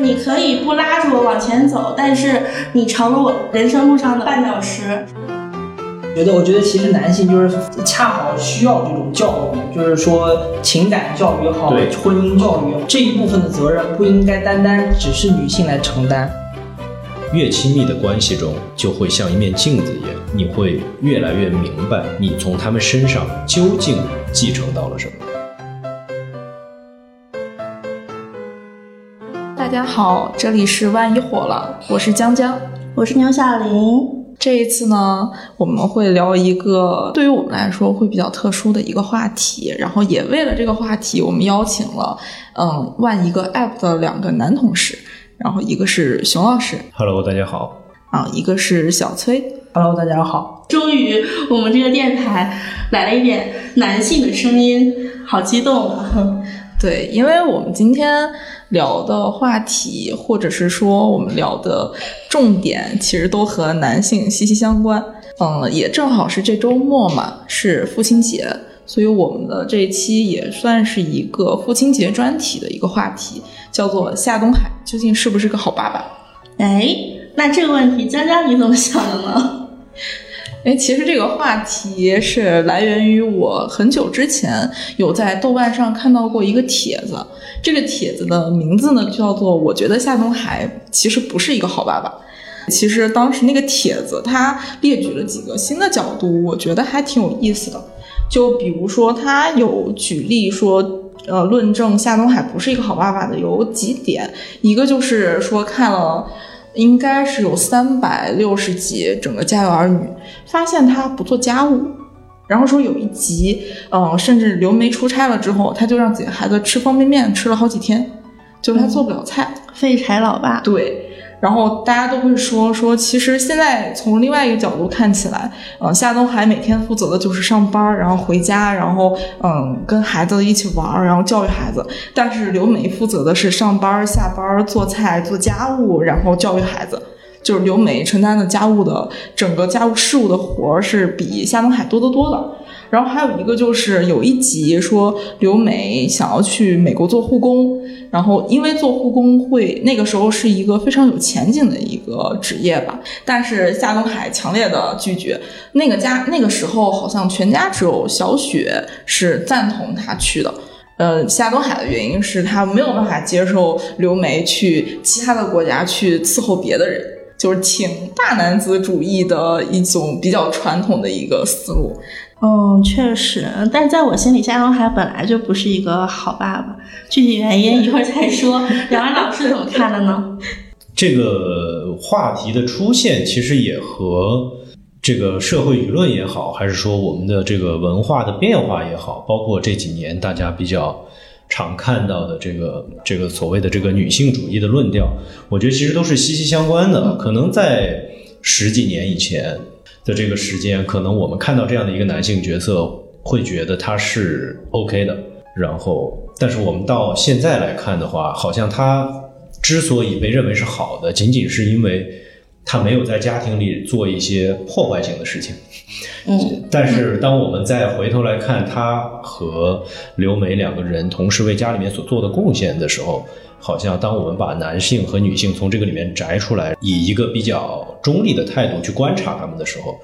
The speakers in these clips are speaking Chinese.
你可以不拉着我往前走，但是你成了我人生路上的绊脚石。觉得，我觉得其实男性就是恰好需要这种教育，就是说情感教育也好，婚姻教育也好这一部分的责任不应该单单只是女性来承担。越亲密的关系中，就会像一面镜子一样，你会越来越明白你从他们身上究竟继承到了什么。大家好，这里是万一火了，我是江江。我是牛小林，这一次呢，我们会聊一个对于我们来说会比较特殊的一个话题，然后也为了这个话题，我们邀请了嗯万一个 app 的两个男同事，然后一个是熊老师 Hello，大家好。啊，一个是小崔。Hello，大家好。终于我们这个电台来了一点男性的声音，好激动啊！对，因为我们今天聊的话题，或者是说我们聊的重点，其实都和男性息息相关。嗯，也正好是这周末嘛，是父亲节，所以我们的这一期也算是一个父亲节专题的一个话题，叫做夏东海究竟是不是个好爸爸？哎，那这个问题，江江你怎么想的呢？哎，其实这个话题是来源于我很久之前有在豆瓣上看到过一个帖子，这个帖子的名字呢叫做“我觉得夏东海其实不是一个好爸爸”。其实当时那个帖子它列举了几个新的角度，我觉得还挺有意思的。就比如说，他有举例说，呃，论证夏东海不是一个好爸爸的有几点，一个就是说看了。应该是有三百六十集整个《家有儿女》，发现他不做家务，然后说有一集，嗯，甚至刘梅出差了之后，他就让自己的孩子吃方便面，吃了好几天，就是他做不了菜，废柴老爸。对，然后大家都会说说，其实现在从另外一个角度看起来，嗯，夏东海每天负责的就是上班，然后回家，然后嗯跟孩子一起玩，然后教育孩子。但是刘梅负责的是上班、下班、做菜、做家务，然后教育孩子。就是刘梅承担的家务的整个家务事务的活儿是比夏东海多得多的。然后还有一个就是有一集说刘梅想要去美国做护工，然后因为做护工会那个时候是一个非常有前景的一个职业吧，但是夏东海强烈的拒绝。那个家那个时候好像全家只有小雪是赞同他去的。呃，夏东海的原因是他没有办法接受刘梅去其他的国家去伺候别的人，就是挺大男子主义的一种比较传统的一个思路。嗯，确实，但是在我心里，夏东海本来就不是一个好爸爸。具体原因一会儿再说。两位老师怎么看的呢？这个话题的出现，其实也和这个社会舆论也好，还是说我们的这个文化的变化也好，包括这几年大家比较常看到的这个这个所谓的这个女性主义的论调，我觉得其实都是息息相关的。可能在十几年以前。的这个时间，可能我们看到这样的一个男性角色，会觉得他是 OK 的。然后，但是我们到现在来看的话，好像他之所以被认为是好的，仅仅是因为他没有在家庭里做一些破坏性的事情。嗯，但是当我们再回头来看他和刘梅两个人同时为家里面所做的贡献的时候，好像当我们把男性和女性从这个里面摘出来，以一个比较中立的态度去观察他们的时候，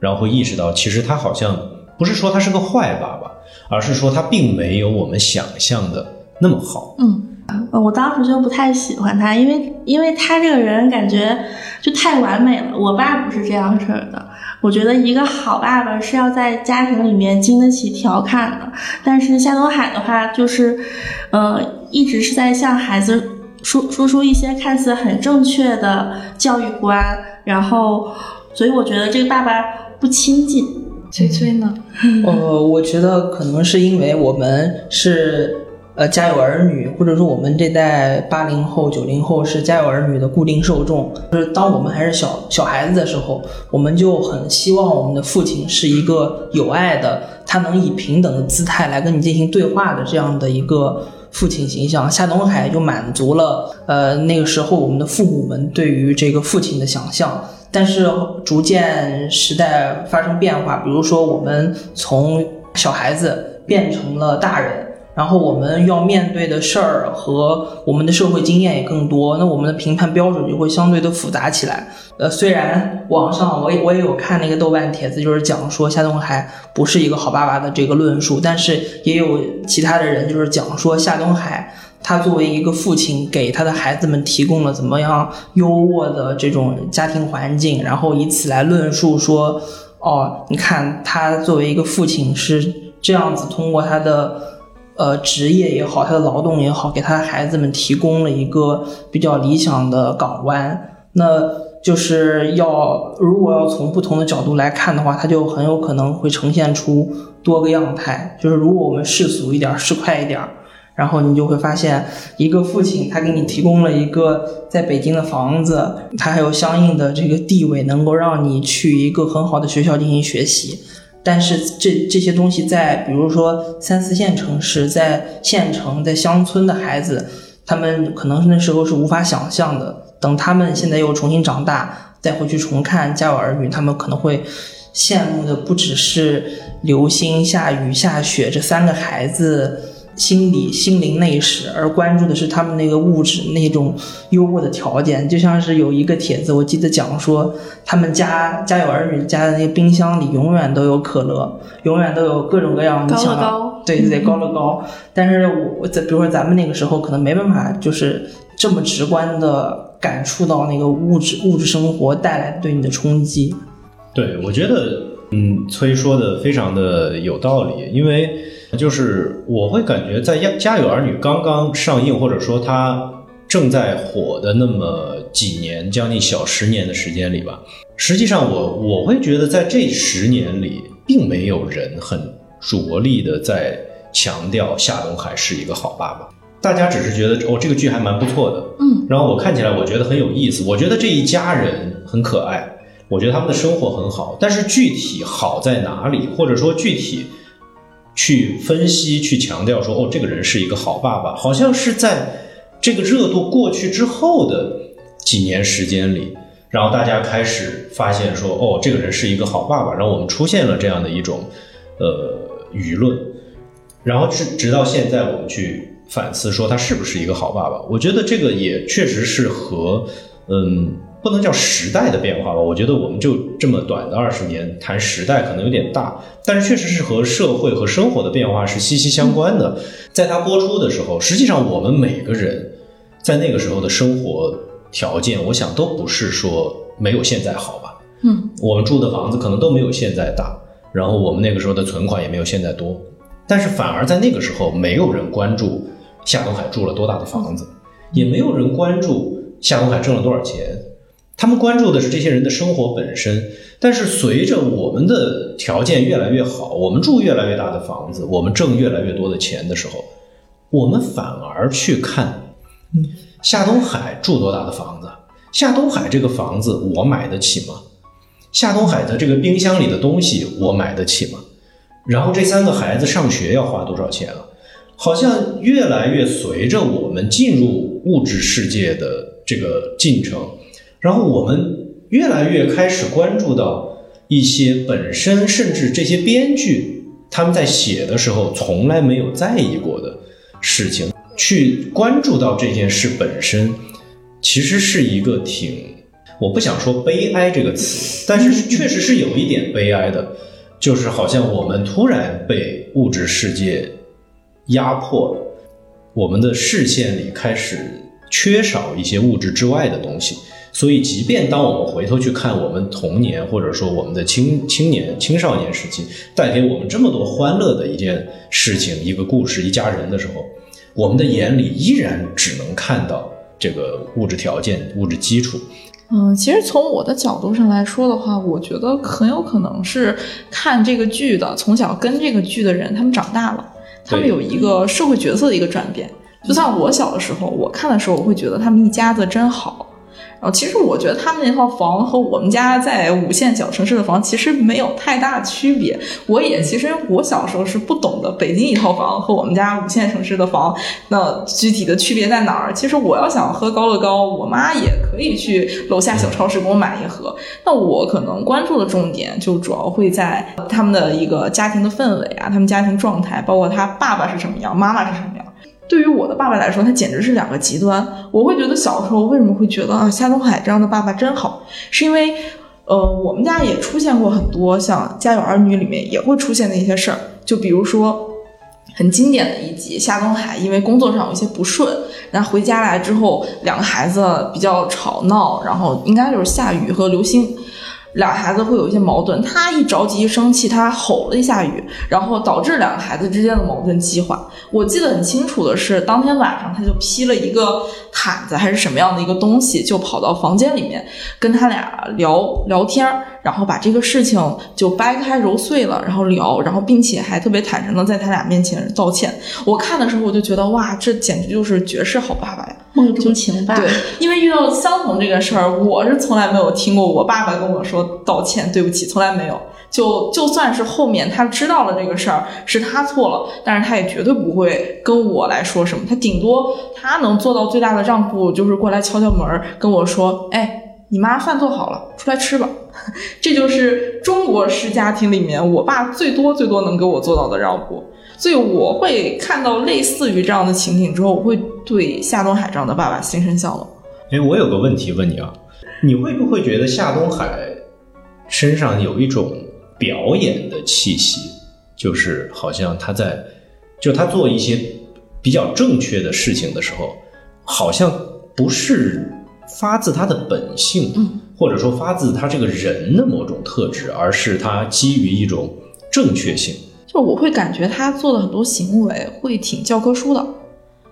然后会意识到，其实他好像不是说他是个坏爸爸，而是说他并没有我们想象的那么好。嗯，我当时就不太喜欢他，因为因为他这个人感觉就太完美了。我爸不是这样式儿的，我觉得一个好爸爸是要在家庭里面经得起调侃的。但是夏东海的话，就是，呃，一直是在向孩子输输出一些看似很正确的教育观，然后，所以我觉得这个爸爸不亲近。崔崔呢？呃，我觉得可能是因为我们是呃家有儿女，或者说我们这代八零后、九零后是家有儿女的固定受众。就是当我们还是小小孩子的时候，我们就很希望我们的父亲是一个有爱的，他能以平等的姿态来跟你进行对话的这样的一个。父亲形象，夏东海就满足了呃那个时候我们的父母们对于这个父亲的想象。但是逐渐时代发生变化，比如说我们从小孩子变成了大人，然后我们要面对的事儿和我们的社会经验也更多，那我们的评判标准就会相对的复杂起来。呃，虽然网上我也我也有看那个豆瓣帖子，就是讲说夏东海不是一个好爸爸的这个论述，但是也有其他的人就是讲说夏东海他作为一个父亲，给他的孩子们提供了怎么样优渥的这种家庭环境，然后以此来论述说，哦，你看他作为一个父亲是这样子通过他的。呃，职业也好，他的劳动也好，给他的孩子们提供了一个比较理想的港湾。那就是要如果要从不同的角度来看的话，他就很有可能会呈现出多个样态。就是如果我们世俗一点、市侩一点，然后你就会发现，一个父亲他给你提供了一个在北京的房子，他还有相应的这个地位，能够让你去一个很好的学校进行学习。但是这这些东西在比如说三四线城市，在县城、在乡村的孩子，他们可能那时候是无法想象的。等他们现在又重新长大，再回去重看《家有儿女》，他们可能会羡慕的不只是流星、下雨、下雪这三个孩子。心理、心灵内史，而关注的是他们那个物质那种优渥的条件，就像是有一个帖子，我记得讲说，他们家家有儿女家的那个冰箱里永远都有可乐，永远都有各种各样，高乐高，对对对，高乐高。但是我在比如说咱们那个时候可能没办法，就是这么直观的感触到那个物质物质生活带来对你的冲击。对，我觉得，嗯，崔说的非常的有道理，因为。就是我会感觉，在《家家有儿女》刚刚上映，或者说它正在火的那么几年，将近小十年的时间里吧，实际上我我会觉得，在这十年里，并没有人很着力的在强调夏东海是一个好爸爸，大家只是觉得哦，这个剧还蛮不错的，嗯，然后我看起来我觉得很有意思，我觉得这一家人很可爱，我觉得他们的生活很好，但是具体好在哪里，或者说具体。去分析，去强调说，哦，这个人是一个好爸爸，好像是在这个热度过去之后的几年时间里，然后大家开始发现说，哦，这个人是一个好爸爸，然后我们出现了这样的一种呃舆论，然后直直到现在，我们去反思说他是不是一个好爸爸，我觉得这个也确实是和嗯。不能叫时代的变化吧？我觉得我们就这么短的二十年谈时代可能有点大，但是确实是和社会和生活的变化是息息相关的。在它播出的时候，实际上我们每个人在那个时候的生活条件，我想都不是说没有现在好吧？嗯，我们住的房子可能都没有现在大，然后我们那个时候的存款也没有现在多，但是反而在那个时候，没有人关注夏东海住了多大的房子，也没有人关注夏东海挣了多少钱。他们关注的是这些人的生活本身，但是随着我们的条件越来越好，我们住越来越大的房子，我们挣越来越多的钱的时候，我们反而去看，夏东海住多大的房子？夏东海这个房子我买得起吗？夏东海的这个冰箱里的东西我买得起吗？然后这三个孩子上学要花多少钱啊？好像越来越随着我们进入物质世界的这个进程。然后我们越来越开始关注到一些本身甚至这些编剧他们在写的时候从来没有在意过的事情，去关注到这件事本身，其实是一个挺我不想说悲哀这个词，但是确实是有一点悲哀的，就是好像我们突然被物质世界压迫了，我们的视线里开始缺少一些物质之外的东西。所以，即便当我们回头去看我们童年，或者说我们的青青年、青少年时期带给我们这么多欢乐的一件事情、一个故事、一家人的时候，我们的眼里依然只能看到这个物质条件、物质基础。嗯，其实从我的角度上来说的话，我觉得很有可能是看这个剧的，从小跟这个剧的人，他们长大了，他们有一个社会角色的一个转变。就像我小的时候，我看的时候，我会觉得他们一家子真好。其实我觉得他们那套房和我们家在五线小城市的房其实没有太大区别。我也其实我小时候是不懂的，北京一套房和我们家五线城市的房那具体的区别在哪儿？其实我要想喝高乐高，我妈也可以去楼下小超市给我买一盒。那我可能关注的重点就主要会在他们的一个家庭的氛围啊，他们家庭状态，包括他爸爸是什么样，妈妈是什么样。对于我的爸爸来说，他简直是两个极端。我会觉得小时候为什么会觉得啊，夏东海这样的爸爸真好，是因为，呃，我们家也出现过很多像《家有儿女》里面也会出现的一些事儿，就比如说很经典的一集，夏东海因为工作上有一些不顺，然后回家来之后，两个孩子比较吵闹，然后应该就是夏雨和刘星。俩孩子会有一些矛盾，他一着急一生气，他吼了一下雨，然后导致两个孩子之间的矛盾激化。我记得很清楚的是，当天晚上他就披了一个毯子还是什么样的一个东西，就跑到房间里面跟他俩聊聊天。然后把这个事情就掰开揉碎了，然后聊，然后并且还特别坦诚的在他俩面前道歉。我看的时候我就觉得哇，这简直就是绝世好爸爸呀，梦中情吧。对，因为遇到相同这个事儿，我是从来没有听过我爸爸跟我说道歉、对不起，从来没有。就就算是后面他知道了这个事儿是他错了，但是他也绝对不会跟我来说什么。他顶多他能做到最大的让步，就是过来敲敲门跟我说：“哎，你妈饭做好了，出来吃吧。”这就是中国式家庭里面，我爸最多最多能给我做到的让步，所以我会看到类似于这样的情景之后，我会对夏东海这样的爸爸心生向往。哎，我有个问题问你啊，你会不会觉得夏东海身上有一种表演的气息？就是好像他在，就他做一些比较正确的事情的时候，好像不是发自他的本性。嗯。或者说发自他这个人的某种特质，而是他基于一种正确性。就我会感觉他做的很多行为会挺教科书的，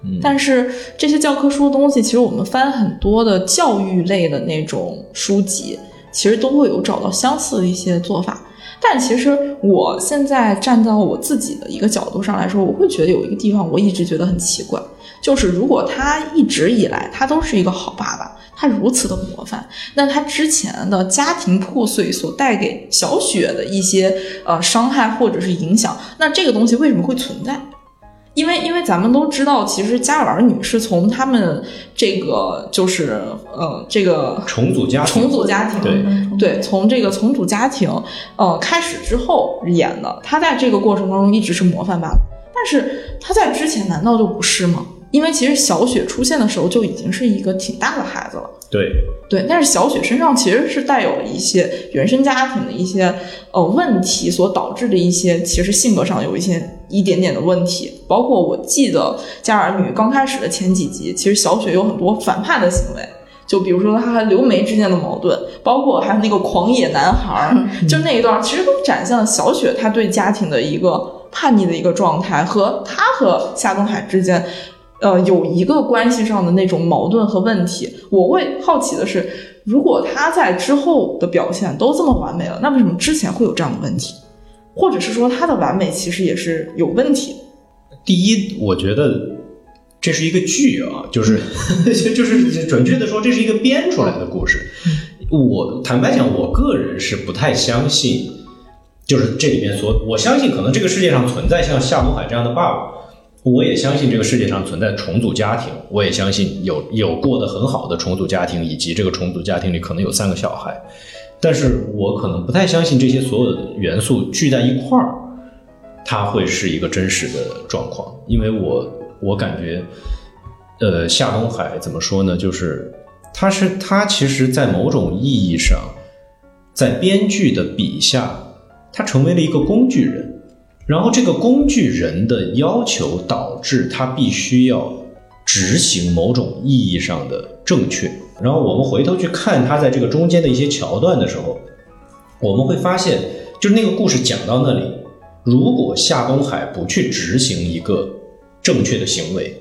嗯，但是这些教科书的东西，其实我们翻很多的教育类的那种书籍，其实都会有找到相似的一些做法。但其实我现在站到我自己的一个角度上来说，我会觉得有一个地方我一直觉得很奇怪，就是如果他一直以来他都是一个好爸爸。他如此的模范，那他之前的家庭破碎所带给小雪的一些呃伤害或者是影响，那这个东西为什么会存在？因为因为咱们都知道，其实家有儿女是从他们这个就是呃这个重组家重组家庭对对，从这个重组家庭呃开始之后演的，他在这个过程当中一直是模范爸爸，但是他在之前难道就不是吗？因为其实小雪出现的时候就已经是一个挺大的孩子了，对对，但是小雪身上其实是带有了一些原生家庭的一些呃问题所导致的一些，其实性格上有一些一点点的问题。包括我记得《家儿女》刚开始的前几集，其实小雪有很多反叛的行为，就比如说她和刘梅之间的矛盾，包括还有那个狂野男孩，就那一段，其实都展现了小雪她对家庭的一个叛逆的一个状态，和她和夏东海之间。呃，有一个关系上的那种矛盾和问题，我会好奇的是，如果他在之后的表现都这么完美了，那为什么之前会有这样的问题？或者是说他的完美其实也是有问题？第一，我觉得这是一个剧啊，就是 就是准确的说，这是一个编出来的故事。我坦白讲，我个人是不太相信，就是这里面所我相信，可能这个世界上存在像夏东海这样的爸爸。我也相信这个世界上存在重组家庭，我也相信有有过得很好的重组家庭，以及这个重组家庭里可能有三个小孩。但是我可能不太相信这些所有的元素聚在一块儿，它会是一个真实的状况。因为我我感觉，呃，夏东海怎么说呢？就是他是他其实，在某种意义上，在编剧的笔下，他成为了一个工具人。然后这个工具人的要求导致他必须要执行某种意义上的正确。然后我们回头去看他在这个中间的一些桥段的时候，我们会发现，就是那个故事讲到那里，如果夏东海不去执行一个正确的行为，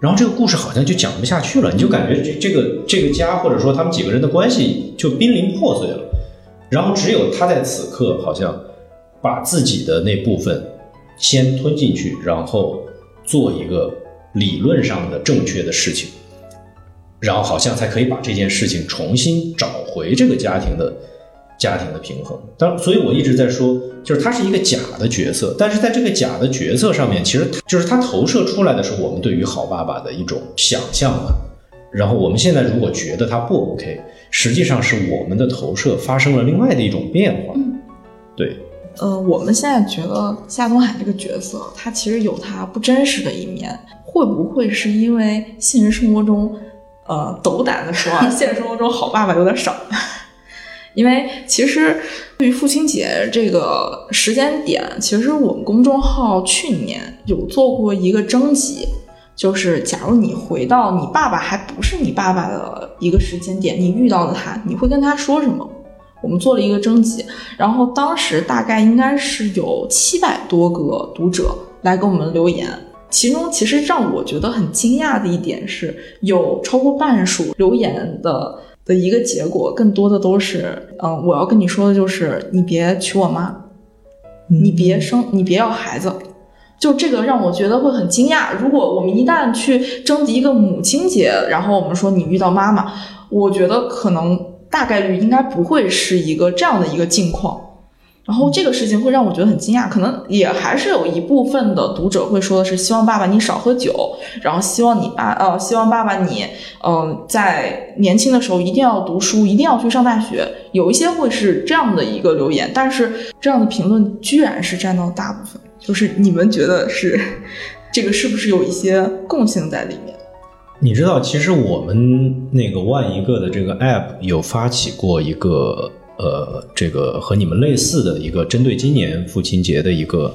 然后这个故事好像就讲不下去了。你就感觉这这个这个家或者说他们几个人的关系就濒临破碎了。然后只有他在此刻好像。把自己的那部分先吞进去，然后做一个理论上的正确的事情。然后好像才可以把这件事情重新找回这个家庭的家庭的平衡。当所以我一直在说，就是他是一个假的角色，但是在这个假的角色上面，其实就是他投射出来的是我们对于好爸爸的一种想象嘛。然后我们现在如果觉得他不 OK，实际上是我们的投射发生了另外的一种变化。对，呃，我们现在觉得夏东海这个角色，他其实有他不真实的一面。会不会是因为现实生活中，呃，斗胆的说啊，现实生活中好爸爸有点少？因为其实对于父亲节这个时间点，其实我们公众号去年有做过一个征集，就是假如你回到你爸爸还不是你爸爸的一个时间点，你遇到了他，你会跟他说什么？我们做了一个征集，然后当时大概应该是有七百多个读者来给我们留言。其中其实让我觉得很惊讶的一点是，有超过半数留言的的一个结果，更多的都是，嗯，我要跟你说的就是，你别娶我妈，你别生，你别要孩子，就这个让我觉得会很惊讶。如果我们一旦去征集一个母亲节，然后我们说你遇到妈妈，我觉得可能大概率应该不会是一个这样的一个境况。然后这个事情会让我觉得很惊讶，可能也还是有一部分的读者会说的是希望爸爸你少喝酒，然后希望你爸呃希望爸爸你嗯在年轻的时候一定要读书，一定要去上大学，有一些会是这样的一个留言，但是这样的评论居然是占到大部分，就是你们觉得是这个是不是有一些共性在里面？你知道，其实我们那个万一个的这个 app 有发起过一个。呃，这个和你们类似的一个针对今年父亲节的一个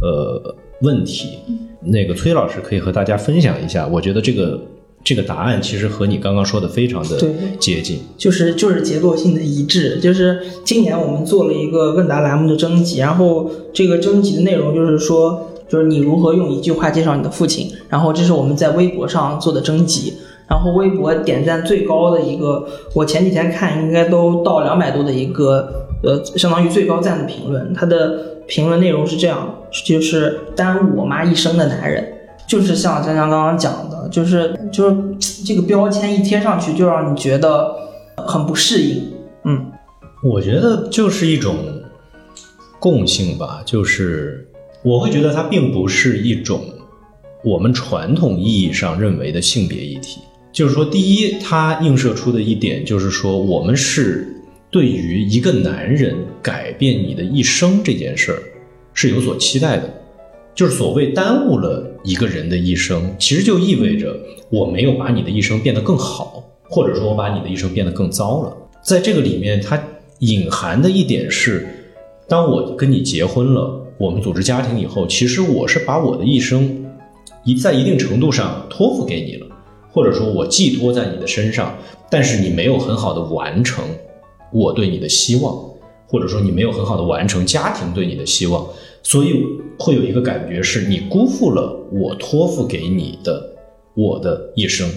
呃问题，那个崔老师可以和大家分享一下。我觉得这个这个答案其实和你刚刚说的非常的接近，就是就是结构性的一致。就是今年我们做了一个问答栏目的征集，然后这个征集的内容就是说，就是你如何用一句话介绍你的父亲。然后这是我们在微博上做的征集。然后微博点赞最高的一个，我前几天看应该都到两百多的一个，呃，相当于最高赞的评论。他的评论内容是这样，就是耽误我妈一生的男人，就是像江江刚刚讲的，就是就是这个标签一贴上去，就让你觉得很不适应。嗯，我觉得就是一种共性吧，就是我会觉得它并不是一种我们传统意义上认为的性别议题。就是说，第一，它映射出的一点就是说，我们是对于一个男人改变你的一生这件事儿是有所期待的。就是所谓耽误了一个人的一生，其实就意味着我没有把你的一生变得更好，或者说我把你的一生变得更糟了。在这个里面，它隐含的一点是，当我跟你结婚了，我们组织家庭以后，其实我是把我的一生一在一定程度上托付给你了。或者说我寄托在你的身上，但是你没有很好的完成我对你的希望，或者说你没有很好的完成家庭对你的希望，所以会有一个感觉是你辜负了我托付给你的我的一生。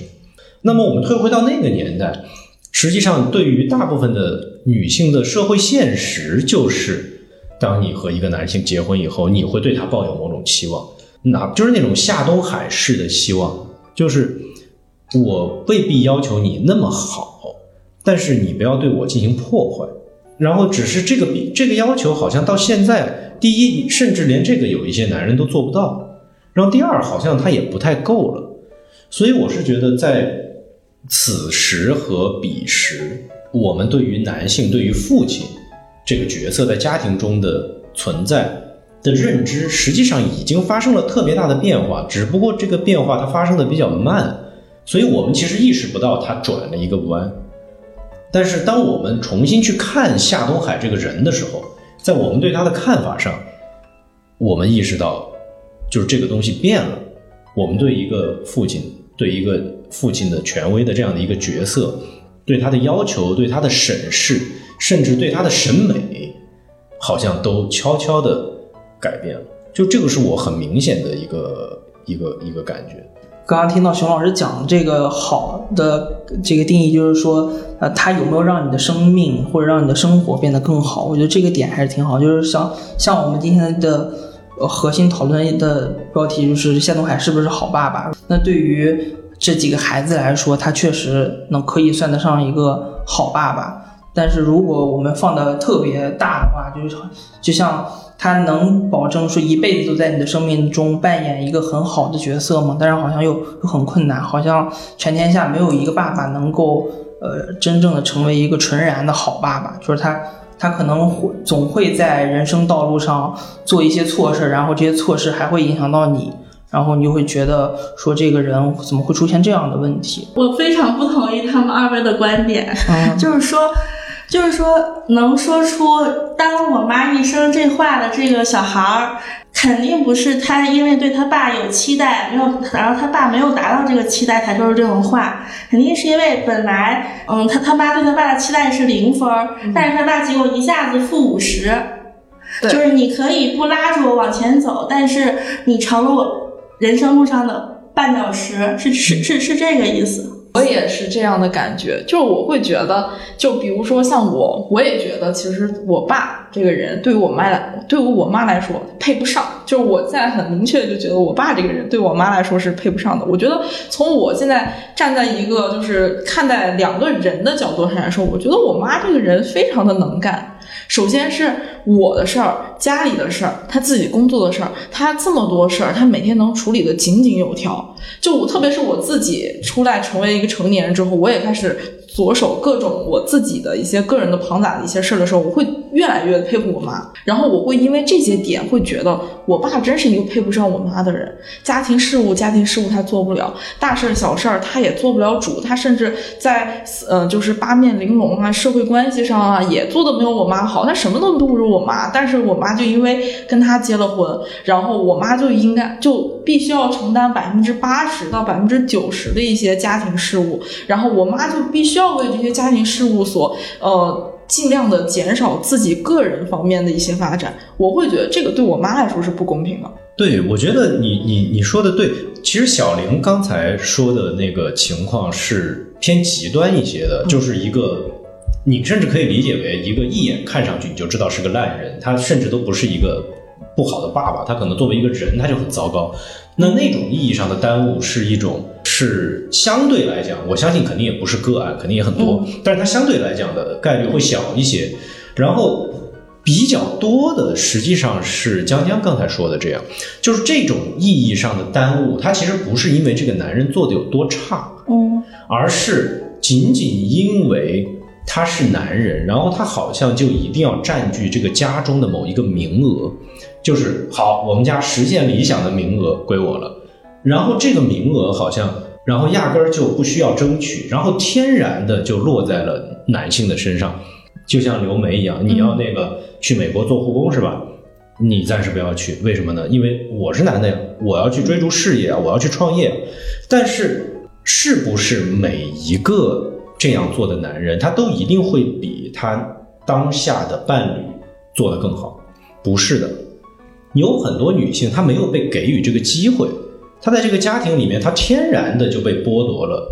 那么我们退回到那个年代，实际上对于大部分的女性的社会现实就是，当你和一个男性结婚以后，你会对他抱有某种期望，哪就是那种夏东海式的希望，就是。我未必要求你那么好，但是你不要对我进行破坏。然后只是这个比这个要求好像到现在，第一，甚至连这个有一些男人都做不到。然后第二，好像他也不太够了。所以我是觉得，在此时和彼时，我们对于男性、对于父亲这个角色在家庭中的存在的认知，实际上已经发生了特别大的变化。只不过这个变化它发生的比较慢。所以我们其实意识不到他转了一个弯，但是当我们重新去看夏东海这个人的时候，在我们对他的看法上，我们意识到，就是这个东西变了。我们对一个父亲，对一个父亲的权威的这样的一个角色，对他的要求，对他的审视，甚至对他的审美，好像都悄悄的改变了。就这个是我很明显的一个一个一个感觉。刚刚听到熊老师讲这个好的这个定义，就是说，呃，他有没有让你的生命或者让你的生活变得更好？我觉得这个点还是挺好。就是像像我们今天的核心讨论的标题，就是谢东海是不是好爸爸？那对于这几个孩子来说，他确实能可以算得上一个好爸爸。但是如果我们放的特别大的话，就是就像他能保证说一辈子都在你的生命中扮演一个很好的角色吗？但是好像又又很困难，好像全天下没有一个爸爸能够呃真正的成为一个纯然的好爸爸，就是他他可能会总会在人生道路上做一些错事，然后这些错事还会影响到你。然后你就会觉得说这个人怎么会出现这样的问题？我非常不同意他们二位的观点，嗯就是说，就是说，能说出“当我妈一生”这话的这个小孩儿，肯定不是他因为对他爸有期待，没有，然后他爸没有达到这个期待才说出这种话，肯定是因为本来，嗯，他他妈对他爸的期待是零分儿，但是他爸结果一下子负五十，对。就是你可以不拉着我往前走，但是你成了我人生路上的绊脚石，是是是是这个意思。我也是这样的感觉，就是我会觉得，就比如说像我，我也觉得其实我爸这个人对于我妈来，对于我妈来说配不上。就是我在很明确就觉得我爸这个人对我妈来说是配不上的。我觉得从我现在站在一个就是看待两个人的角度上来说，我觉得我妈这个人非常的能干。首先是我的事儿、家里的事儿、他自己工作的事儿，他这么多事儿，他每天能处理的井井有条。就我，特别是我自己出来成为一个成年人之后，我也开始着手各种我自己的一些个人的庞杂的一些事儿的时候，我会越来越佩服我妈。然后我会因为这些点，会觉得我爸真是一个配不上我妈的人。家庭事务、家庭事务他做不了，大事儿、小事儿他也做不了主，他甚至在呃就是八面玲珑啊，社会关系上啊也做的没有我妈好，他什么都不如我妈。但是我妈就因为跟他结了婚，然后我妈就应该就必须要承担百分之八十到百分之九十的一些家庭事务，然后我妈就必须要为这些家庭事务所呃。尽量的减少自己个人方面的一些发展，我会觉得这个对我妈来说是不公平的。对，我觉得你你你说的对。其实小玲刚才说的那个情况是偏极端一些的，就是一个你甚至可以理解为一个一眼看上去你就知道是个烂人，他甚至都不是一个不好的爸爸，他可能作为一个人他就很糟糕。那那种意义上的耽误是一种是相对来讲，我相信肯定也不是个案，肯定也很多，但是它相对来讲的概率会小一些。然后比较多的实际上是江江刚才说的这样，就是这种意义上的耽误，它其实不是因为这个男人做的有多差，嗯而是仅仅因为他是男人，然后他好像就一定要占据这个家中的某一个名额，就是好，我们家实现理想的名额归我了，然后这个名额好像，然后压根儿就不需要争取，然后天然的就落在了男性的身上，就像刘梅一样，你要那个去美国做护工是吧？你暂时不要去，为什么呢？因为我是男的呀，我要去追逐事业啊，我要去创业。但是，是不是每一个这样做的男人，他都一定会比他当下的伴侣做得更好？不是的，有很多女性她没有被给予这个机会，她在这个家庭里面，她天然的就被剥夺了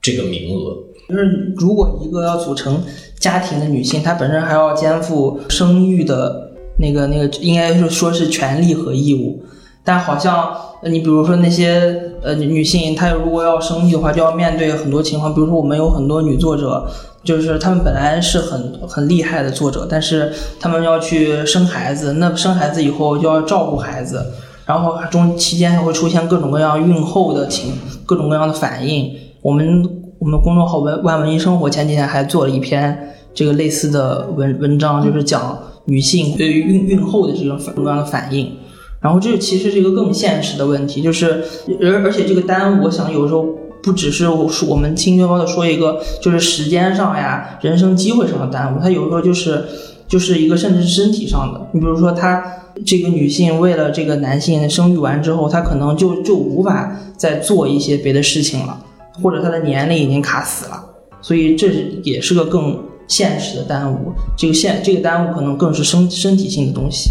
这个名额。就是如果一个要组成家庭的女性，她本身还要肩负生育的那个那个，应该是说是权利和义务。但好像你比如说那些呃女性，她如果要生育的话，就要面对很多情况。比如说我们有很多女作者，就是她们本来是很很厉害的作者，但是她们要去生孩子，那生孩子以后就要照顾孩子，然后中期间还会出现各种各样孕后的情各种各样的反应。我们我们公众号文万文艺生活前几天还做了一篇这个类似的文文章，就是讲女性对于孕孕后的这种各种各样的反应。然后这其实是一个更现实的问题，就是而而且这个耽误，我想有时候不只是我我们轻飘飘的说一个，就是时间上呀、人生机会上的耽误，它有时候就是就是一个甚至是身体上的。你比如说，她这个女性为了这个男性生育完之后，她可能就就无法再做一些别的事情了，或者她的年龄已经卡死了，所以这也是个更现实的耽误。这个现这个耽误可能更是身身体性的东西。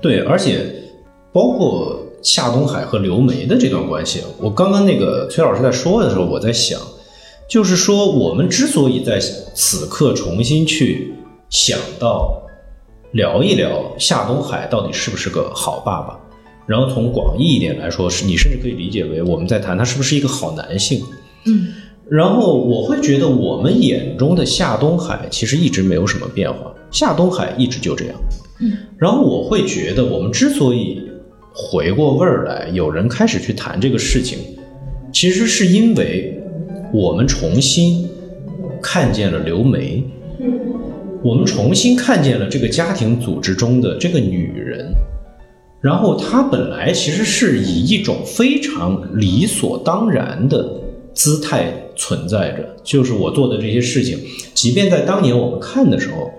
对，而且包括夏东海和刘梅的这段关系，我刚刚那个崔老师在说的时候，我在想，就是说我们之所以在此刻重新去想到聊一聊夏东海到底是不是个好爸爸，然后从广义一点来说，是你甚至可以理解为我们在谈他是不是一个好男性。嗯，然后我会觉得我们眼中的夏东海其实一直没有什么变化，夏东海一直就这样。嗯，然后我会觉得我们之所以回过味儿来，有人开始去谈这个事情，其实是因为我们重新看见了刘梅，我们重新看见了这个家庭组织中的这个女人，然后她本来其实是以一种非常理所当然的姿态存在着，就是我做的这些事情，即便在当年我们看的时候，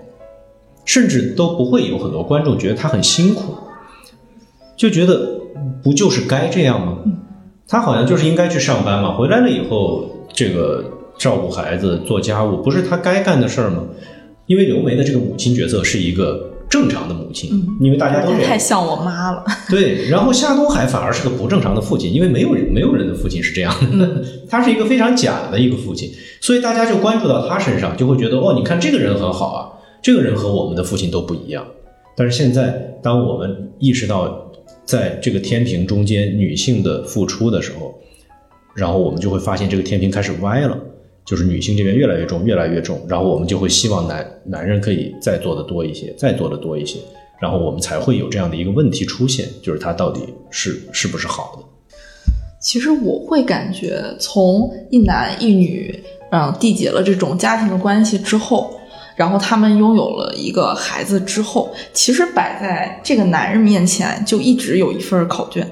甚至都不会有很多观众觉得她很辛苦，就觉得不就是该这样吗？她好像就是应该去上班嘛，回来了以后这个照顾孩子、做家务，不是她该干的事儿吗？因为刘梅的这个母亲角色是一个正常的母亲，因为大家都太像我妈了。对，然后夏东海反而是个不正常的父亲，因为没有人没有人的父亲是这样的，他是一个非常假的一个父亲，所以大家就关注到他身上，就会觉得哦，你看这个人很好啊，这个人和我们的父亲都不一样。但是现在，当我们意识到在这个天平中间女性的付出的时候，然后我们就会发现这个天平开始歪了。就是女性这边越来越重，越来越重，然后我们就会希望男男人可以再做的多一些，再做的多一些，然后我们才会有这样的一个问题出现，就是他到底是是不是好的？其实我会感觉，从一男一女，嗯，缔结了这种家庭的关系之后，然后他们拥有了一个孩子之后，其实摆在这个男人面前就一直有一份考卷。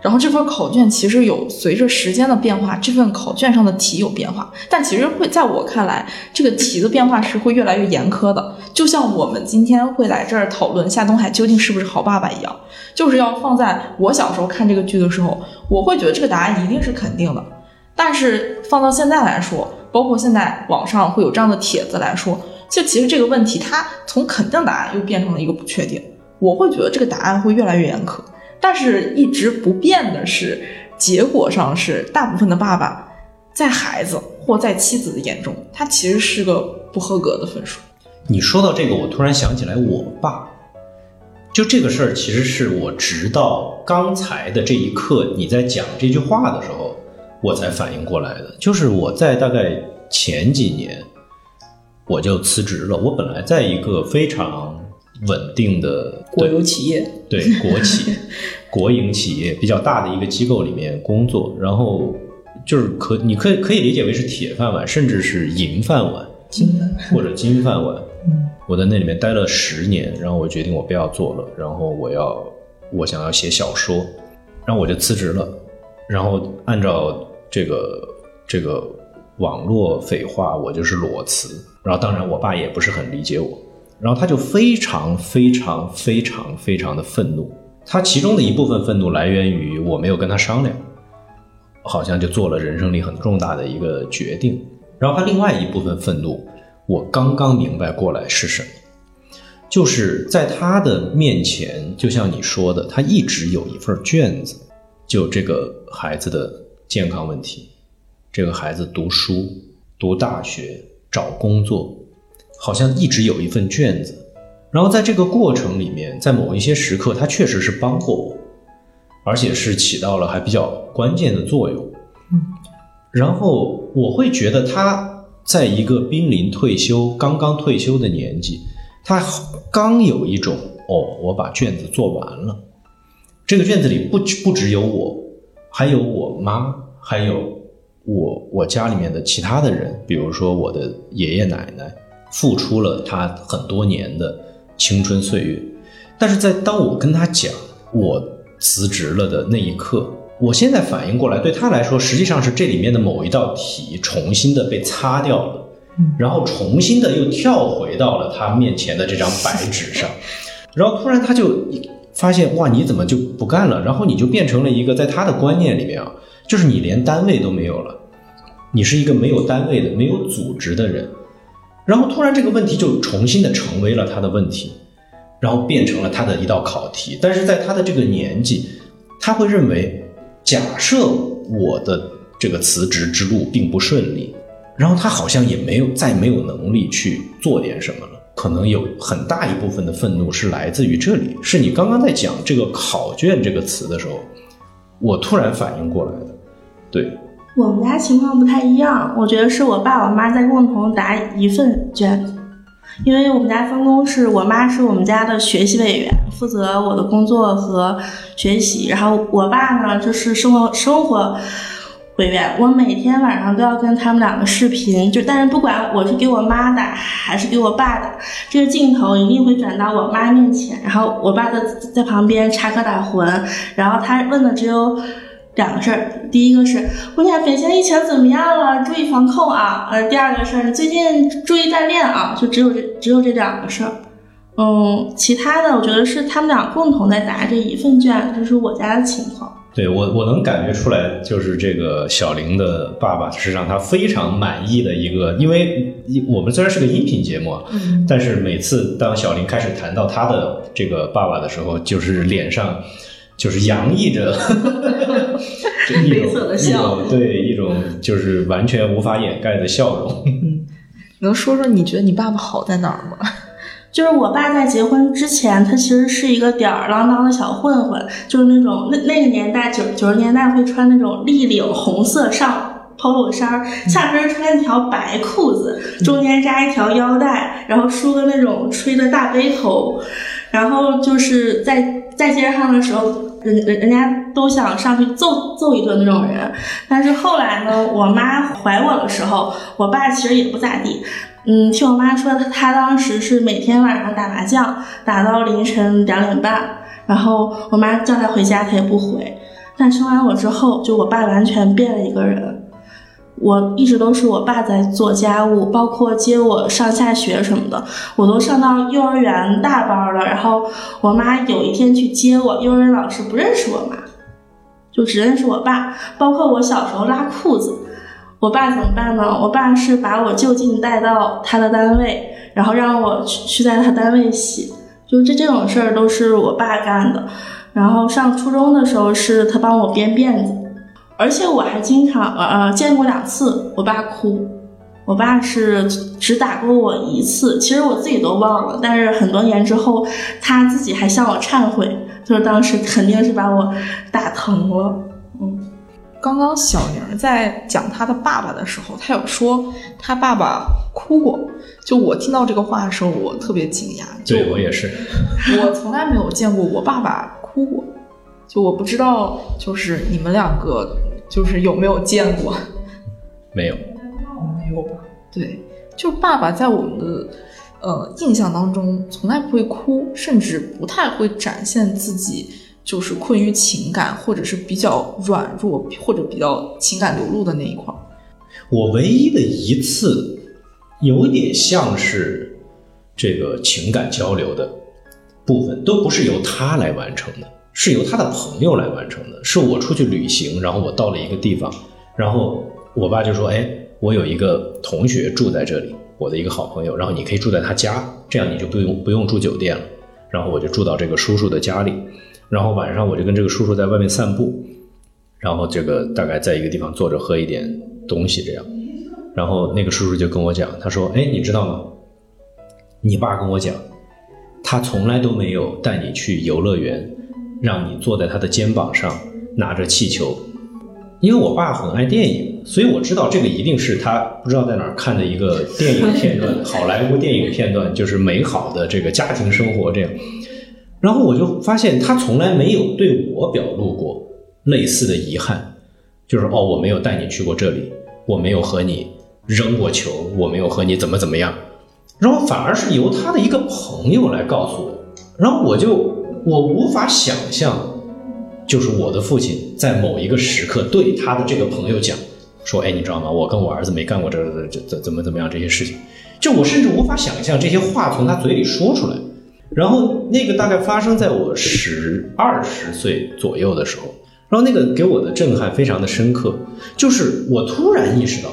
然后这份考卷其实有随着时间的变化，这份考卷上的题有变化，但其实会在我看来，这个题的变化是会越来越严苛的。就像我们今天会来这儿讨论夏东海究竟是不是好爸爸一样，就是要放在我小时候看这个剧的时候，我会觉得这个答案一定是肯定的。但是放到现在来说，包括现在网上会有这样的帖子来说，就其实这个问题它从肯定答案又变成了一个不确定。我会觉得这个答案会越来越严苛。但是，一直不变的是，结果上是大部分的爸爸，在孩子或在妻子的眼中，他其实是个不合格的分数。你说到这个，我突然想起来，我爸，就这个事儿，其实是我直到刚才的这一刻，你在讲这句话的时候，我才反应过来的。就是我在大概前几年，我就辞职了。我本来在一个非常。稳定的国有企业，对国企、国营企业比较大的一个机构里面工作，然后就是可你可以可以理解为是铁饭碗，甚至是银饭碗，金饭碗或者金饭碗。嗯，我在那里面待了十年，然后我决定我不要做了，然后我要我想要写小说，然后我就辞职了，然后按照这个这个网络匪话，我就是裸辞。然后当然我爸也不是很理解我。然后他就非常非常非常非常的愤怒，他其中的一部分愤怒来源于我没有跟他商量，好像就做了人生里很重大的一个决定。然后他另外一部分愤怒，我刚刚明白过来是什么，就是在他的面前，就像你说的，他一直有一份卷子，就这个孩子的健康问题，这个孩子读书、读大学、找工作。好像一直有一份卷子，然后在这个过程里面，在某一些时刻，他确实是帮过我，而且是起到了还比较关键的作用。嗯，然后我会觉得他在一个濒临退休、刚刚退休的年纪，他刚有一种哦，我把卷子做完了。这个卷子里不不只有我，还有我妈，还有我我家里面的其他的人，比如说我的爷爷奶奶。付出了他很多年的青春岁月，但是在当我跟他讲我辞职了的那一刻，我现在反应过来，对他来说实际上是这里面的某一道题重新的被擦掉了，然后重新的又跳回到了他面前的这张白纸上，然后突然他就发现哇，你怎么就不干了？然后你就变成了一个在他的观念里面啊，就是你连单位都没有了，你是一个没有单位的、没有组织的人。然后突然这个问题就重新的成为了他的问题，然后变成了他的一道考题。但是在他的这个年纪，他会认为，假设我的这个辞职之路并不顺利，然后他好像也没有再没有能力去做点什么了。可能有很大一部分的愤怒是来自于这里，是你刚刚在讲这个考卷这个词的时候，我突然反应过来的。对，我们家情况不太一样，我觉得是我爸我妈在共同答一份卷子，因为我们家分工是我妈是我们家的学习委员，负责我的工作和学习，然后我爸呢就是生活生活。委员，我每天晚上都要跟他们两个视频，就但是不管我是给我妈打还是给我爸打，这个镜头一定会转到我妈面前，然后我爸在在旁边插科打诨，然后他问的只有两个事儿，第一个是姑娘北京疫情怎么样了，注意防控啊，呃，第二个事儿最近注意锻炼啊，就只有这只有这两个事儿，嗯，其他的我觉得是他们俩共同在答这一份卷，就是我家的情况。对我，我能感觉出来，就是这个小玲的爸爸是让他非常满意的一个，因为我们虽然是个音频节目，嗯，但是每次当小玲开始谈到他的这个爸爸的时候，就是脸上就是洋溢着 黑色的笑，对，一种就是完全无法掩盖的笑容。嗯，能说说你觉得你爸爸好在哪儿吗？就是我爸在结婚之前，他其实是一个吊儿郎当的小混混，就是那种那那个年代九九十年代会穿那种立领红色上 polo 衫，下身穿一条白裤子，中间扎一条腰带，然后梳个那种吹的大背头，然后就是在在街上的时候，人人人家都想上去揍揍一顿那种人。但是后来呢，我妈怀我的时候，我爸其实也不咋地。嗯，听我妈说，她当时是每天晚上打麻将，打到凌晨两点半，然后我妈叫他回家，他也不回。但生完我之后，就我爸完全变了一个人。我一直都是我爸在做家务，包括接我上下学什么的，我都上到幼儿园大班了。然后我妈有一天去接我，幼儿园老师不认识我妈，就只认识我爸。包括我小时候拉裤子。我爸怎么办呢？我爸是把我就近带到他的单位，然后让我去去在他单位洗，就这这种事儿都是我爸干的。然后上初中的时候是他帮我编辫子，而且我还经常呃见过两次我爸哭。我爸是只打过我一次，其实我自己都忘了，但是很多年之后他自己还向我忏悔，就是当时肯定是把我打疼了，嗯。刚刚小宁在讲他的爸爸的时候，他有说他爸爸哭过。就我听到这个话的时候，我特别惊讶。对我也是，我从来没有见过我爸爸哭过。就我不知道，就是你们两个就是有没有见过？没有，没有吧？对，就爸爸在我们的呃印象当中，从来不会哭，甚至不太会展现自己。就是困于情感，或者是比较软弱，或者比较情感流露的那一块。我唯一的一次，有点像是这个情感交流的部分，都不是由他来完成的，是由他的朋友来完成的。是我出去旅行，然后我到了一个地方，然后我爸就说：“哎，我有一个同学住在这里，我的一个好朋友，然后你可以住在他家，这样你就不用不用住酒店了。”然后我就住到这个叔叔的家里。然后晚上我就跟这个叔叔在外面散步，然后这个大概在一个地方坐着喝一点东西这样，然后那个叔叔就跟我讲，他说：“哎，你知道吗？你爸跟我讲，他从来都没有带你去游乐园，让你坐在他的肩膀上拿着气球，因为我爸很爱电影，所以我知道这个一定是他不知道在哪儿看的一个电影片段，好莱坞电影片段，就是美好的这个家庭生活这样。”然后我就发现他从来没有对我表露过类似的遗憾，就是哦，我没有带你去过这里，我没有和你扔过球，我没有和你怎么怎么样，然后反而是由他的一个朋友来告诉我，然后我就我无法想象，就是我的父亲在某一个时刻对他的这个朋友讲说，哎，你知道吗？我跟我儿子没干过这这怎怎么怎么样这些事情，就我甚至无法想象这些话从他嘴里说出来。然后那个大概发生在我十二十岁左右的时候，然后那个给我的震撼非常的深刻，就是我突然意识到，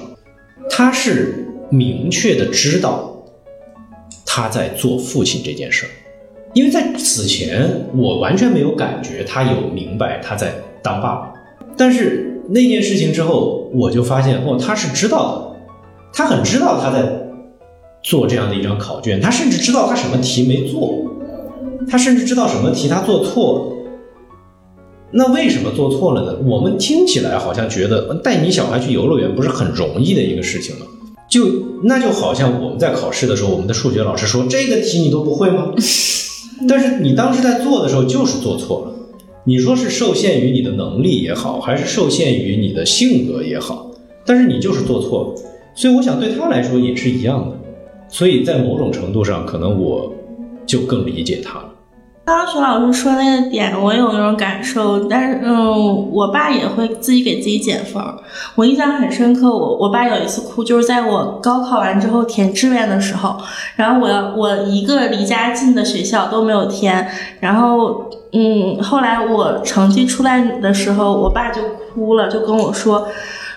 他是明确的知道他在做父亲这件事儿，因为在此前我完全没有感觉他有明白他在当爸爸，但是那件事情之后，我就发现哦，他是知道的，他很知道他在。做这样的一张考卷，他甚至知道他什么题没做，他甚至知道什么题他做错了。那为什么做错了呢？我们听起来好像觉得带你小孩去游乐园不是很容易的一个事情吗？就那就好像我们在考试的时候，我们的数学老师说这个题你都不会吗？但是你当时在做的时候就是做错了。你说是受限于你的能力也好，还是受限于你的性格也好，但是你就是做错了。所以我想对他来说也是一样的。所以在某种程度上，可能我就更理解他了。刚刚徐老师说那个点，我有那种感受，但是嗯，我爸也会自己给自己减分。我印象很深刻，我我爸有一次哭，就是在我高考完之后填志愿的时候，然后我我一个离家近的学校都没有填，然后嗯，后来我成绩出来的时候，我爸就哭了，就跟我说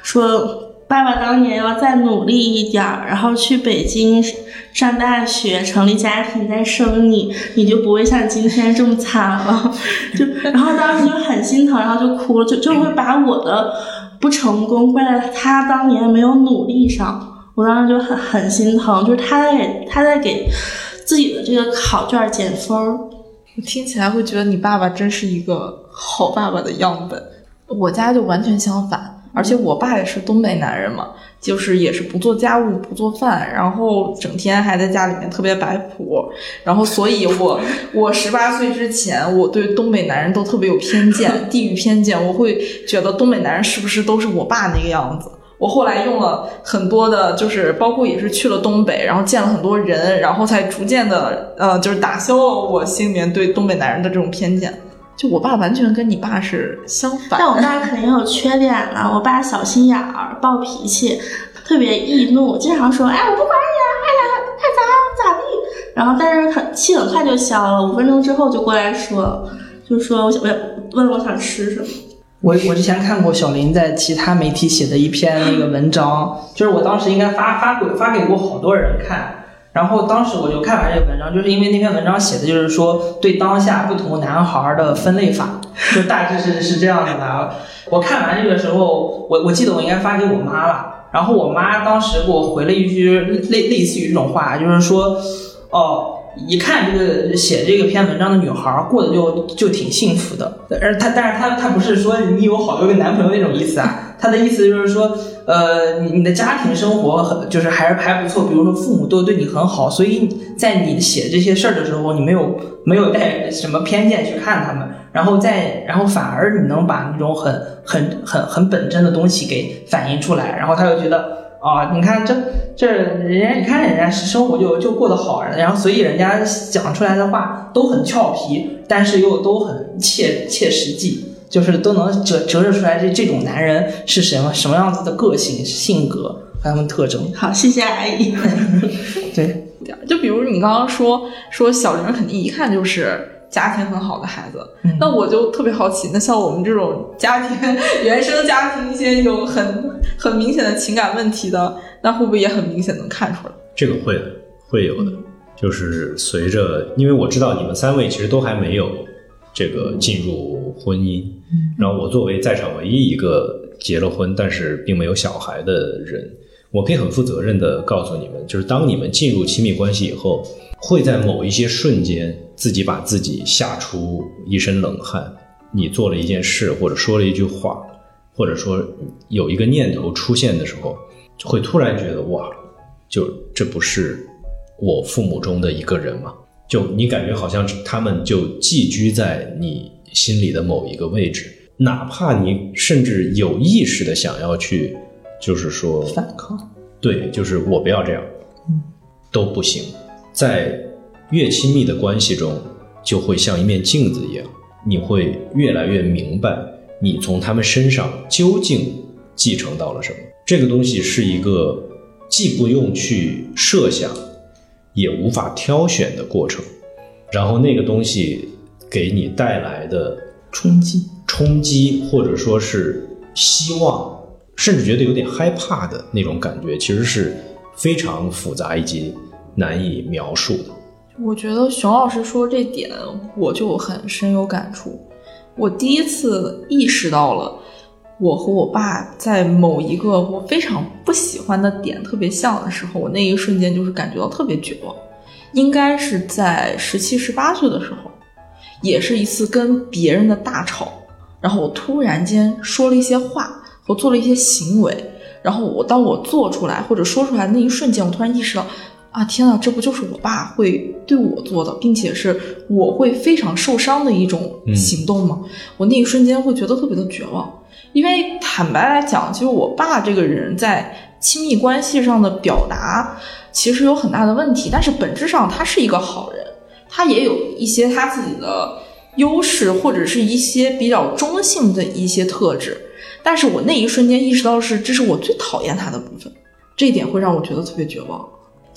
说。爸爸当年要再努力一点儿，然后去北京上大学，成立家庭再生你，你就不会像今天这么惨了。就然后当时就很心疼，然后就哭了，就就会把我的不成功怪在他当年没有努力上。我当时就很很心疼，就是他在他在给自己的这个考卷减分儿。我听起来会觉得你爸爸真是一个好爸爸的样本。我家就完全相反。而且我爸也是东北男人嘛，就是也是不做家务不做饭，然后整天还在家里面特别摆谱，然后所以我 我十八岁之前，我对东北男人都特别有偏见，地域偏见，我会觉得东北男人是不是都是我爸那个样子？我后来用了很多的，就是包括也是去了东北，然后见了很多人，然后才逐渐的呃，就是打消了我心里面对东北男人的这种偏见。就我爸完全跟你爸是相反，但我爸肯定有缺点了。我爸小心眼儿、暴脾气，特别易怒，经常说：“哎，我不管你了，爱咋爱咋咋地。”然后，但是很气很快就消了，五分钟之后就过来说，就说我想我想问我想吃什么。我我之前看过小林在其他媒体写的一篇那个文章，就是我当时应该发发给发给过好多人看。然后当时我就看完这个文章，就是因为那篇文章写的就是说对当下不同男孩的分类法，就大致是是这样子的。我看完这个时候，我我记得我应该发给我妈了，然后我妈当时给我回了一句类类似于这种话，就是说，哦。一看这个写这个篇文章的女孩过得就就挺幸福的，而她但是她她不是说你有好多个男朋友那种意思啊，她的意思就是说，呃，你你的家庭生活很就是还是还不错，比如说父母都对你很好，所以在你写这些事儿的时候，你没有没有带什么偏见去看他们，然后再然后反而你能把那种很很很很本真的东西给反映出来，然后他就觉得。啊，你看这这人家，你看人家生活就就过得好，然后所以人家讲出来的话都很俏皮，但是又都很切切实际，就是都能折折射出来这这种男人是什么什么样子的个性、性格和他们特征。好，谢谢阿姨。对，就比如你刚刚说说小玲肯定一看就是。家庭很好的孩子，那我就特别好奇，那像我们这种家庭 原生家庭一些有很很明显的情感问题的，那会不会也很明显能看出来？这个会的，会有的。就是随着，因为我知道你们三位其实都还没有这个进入婚姻，然后我作为在场唯一一个结了婚但是并没有小孩的人，我可以很负责任的告诉你们，就是当你们进入亲密关系以后。会在某一些瞬间，自己把自己吓出一身冷汗。你做了一件事，或者说了一句话，或者说有一个念头出现的时候，会突然觉得哇，就这不是我父母中的一个人吗？就你感觉好像他们就寄居在你心里的某一个位置，哪怕你甚至有意识的想要去，就是说反抗，对，就是我不要这样，嗯，都不行。在越亲密的关系中，就会像一面镜子一样，你会越来越明白你从他们身上究竟继承到了什么。这个东西是一个既不用去设想，也无法挑选的过程。然后那个东西给你带来的冲击、冲击，或者说是希望，甚至觉得有点害怕的那种感觉，其实是非常复杂以及。难以描述的。我觉得熊老师说这点，我就很深有感触。我第一次意识到了，我和我爸在某一个我非常不喜欢的点特别像的时候，我那一瞬间就是感觉到特别绝望。应该是在十七、十八岁的时候，也是一次跟别人的大吵，然后我突然间说了一些话和做了一些行为，然后我当我做出来或者说出来那一瞬间，我突然意识到，啊天呐，这不就是我爸会对我做的，并且是我会非常受伤的一种行动吗？我那一瞬间会觉得特别的绝望。因为坦白来讲，其实我爸这个人在亲密关系上的表达其实有很大的问题，但是本质上他是一个好人，他也有一些他自己的优势或者是一些比较中性的一些特质。但是我那一瞬间意识到是，这是我最讨厌他的部分，这一点会让我觉得特别绝望。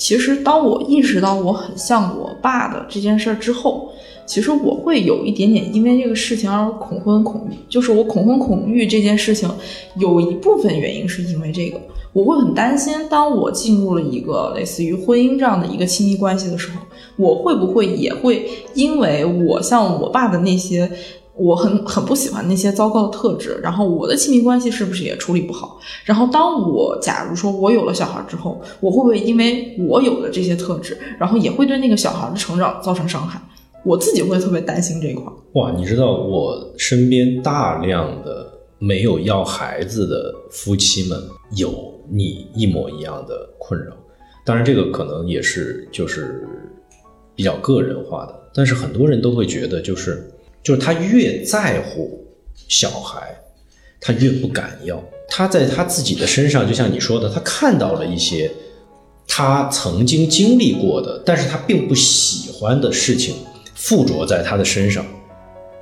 其实当我意识到我很像我爸的这件事儿之后。其实我会有一点点因为这个事情而恐婚恐育，就是我恐婚恐育这件事情，有一部分原因是因为这个，我会很担心，当我进入了一个类似于婚姻这样的一个亲密关系的时候，我会不会也会因为我像我爸的那些我很很不喜欢那些糟糕的特质，然后我的亲密关系是不是也处理不好？然后当我假如说我有了小孩之后，我会不会因为我有了这些特质，然后也会对那个小孩的成长造成伤害？我自己会特别担心这一块。哇，你知道我身边大量的没有要孩子的夫妻们有你一模一样的困扰。当然，这个可能也是就是比较个人化的。但是很多人都会觉得，就是就是他越在乎小孩，他越不敢要。他在他自己的身上，就像你说的，他看到了一些他曾经经历过的，但是他并不喜欢的事情。附着在他的身上，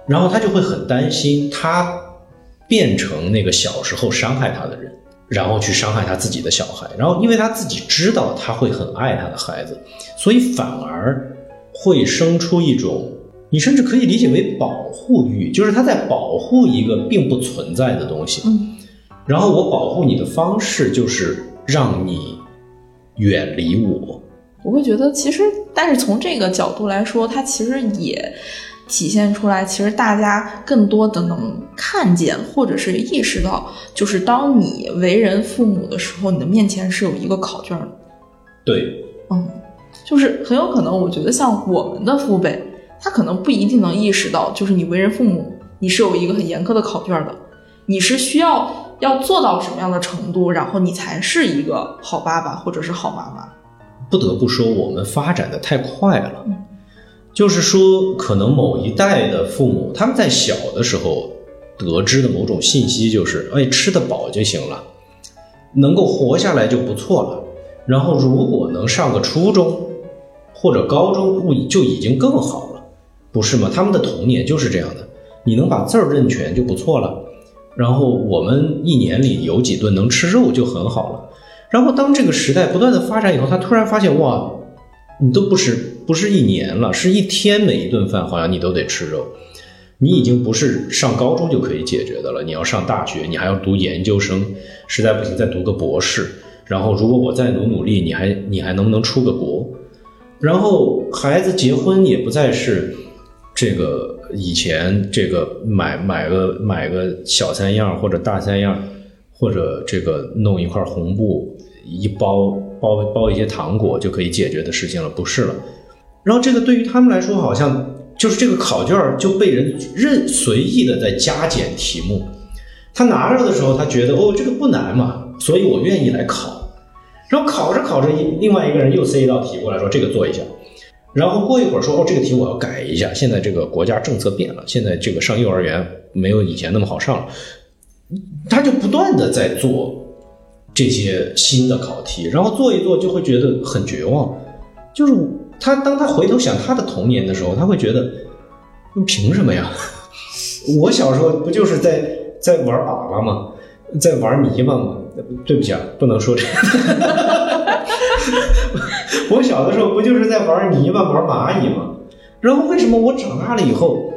然后他就会很担心他变成那个小时候伤害他的人，然后去伤害他自己的小孩。然后因为他自己知道他会很爱他的孩子，所以反而会生出一种你甚至可以理解为保护欲，就是他在保护一个并不存在的东西。嗯，然后我保护你的方式就是让你远离我。我会觉得，其实，但是从这个角度来说，它其实也体现出来，其实大家更多的能看见，或者是意识到，就是当你为人父母的时候，你的面前是有一个考卷的。对，嗯，就是很有可能，我觉得像我们的父辈，他可能不一定能意识到，就是你为人父母，你是有一个很严苛的考卷的，你是需要要做到什么样的程度，然后你才是一个好爸爸或者是好妈妈。不得不说，我们发展的太快了。就是说，可能某一代的父母，他们在小的时候得知的某种信息，就是哎，吃得饱就行了，能够活下来就不错了。然后，如果能上个初中或者高中，不就已经更好，不是吗？他们的童年就是这样的，你能把字儿认全就不错了。然后，我们一年里有几顿能吃肉就很好了。然后，当这个时代不断的发展以后，他突然发现，哇，你都不是不是一年了，是一天每一顿饭好像你都得吃肉，你已经不是上高中就可以解决的了，你要上大学，你还要读研究生，实在不行再读个博士。然后，如果我再努努力，你还你还能不能出个国？然后，孩子结婚也不再是这个以前这个买买个买个小三样或者大三样。或者这个弄一块红布一包包包一些糖果就可以解决的事情了，不是了。然后这个对于他们来说，好像就是这个考卷就被人任随意的在加减题目。他拿着的时候，他觉得哦这个不难嘛，所以我愿意来考。然后考着考着，另外一个人又塞一道题过来说这个做一下。然后过一会儿说哦这个题我要改一下，现在这个国家政策变了，现在这个上幼儿园没有以前那么好上了。他就不断的在做这些新的考题，然后做一做就会觉得很绝望。就是他当他回头想他的童年的时候，他会觉得，凭什么呀？我小时候不就是在在玩粑粑吗？在玩泥巴吗？对不起啊，不能说这个。我小的时候不就是在玩泥巴、玩蚂蚁吗？然后为什么我长大了以后，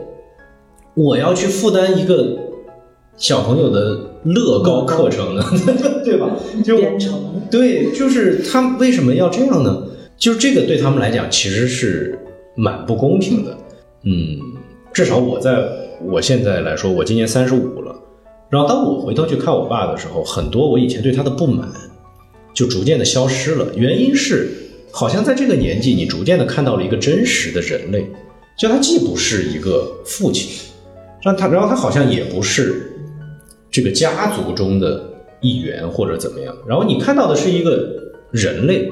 我要去负担一个？小朋友的乐高课程呢，对吧？就编程，对，就是他为什么要这样呢？就这个对他们来讲其实是蛮不公平的。嗯，至少我在我现在来说，我今年三十五了，然后当我回头去看我爸的时候，很多我以前对他的不满就逐渐的消失了。原因是，好像在这个年纪，你逐渐的看到了一个真实的人类，就他既不是一个父亲，让他，然后他好像也不是这个家族中的一员或者怎么样。然后你看到的是一个人类，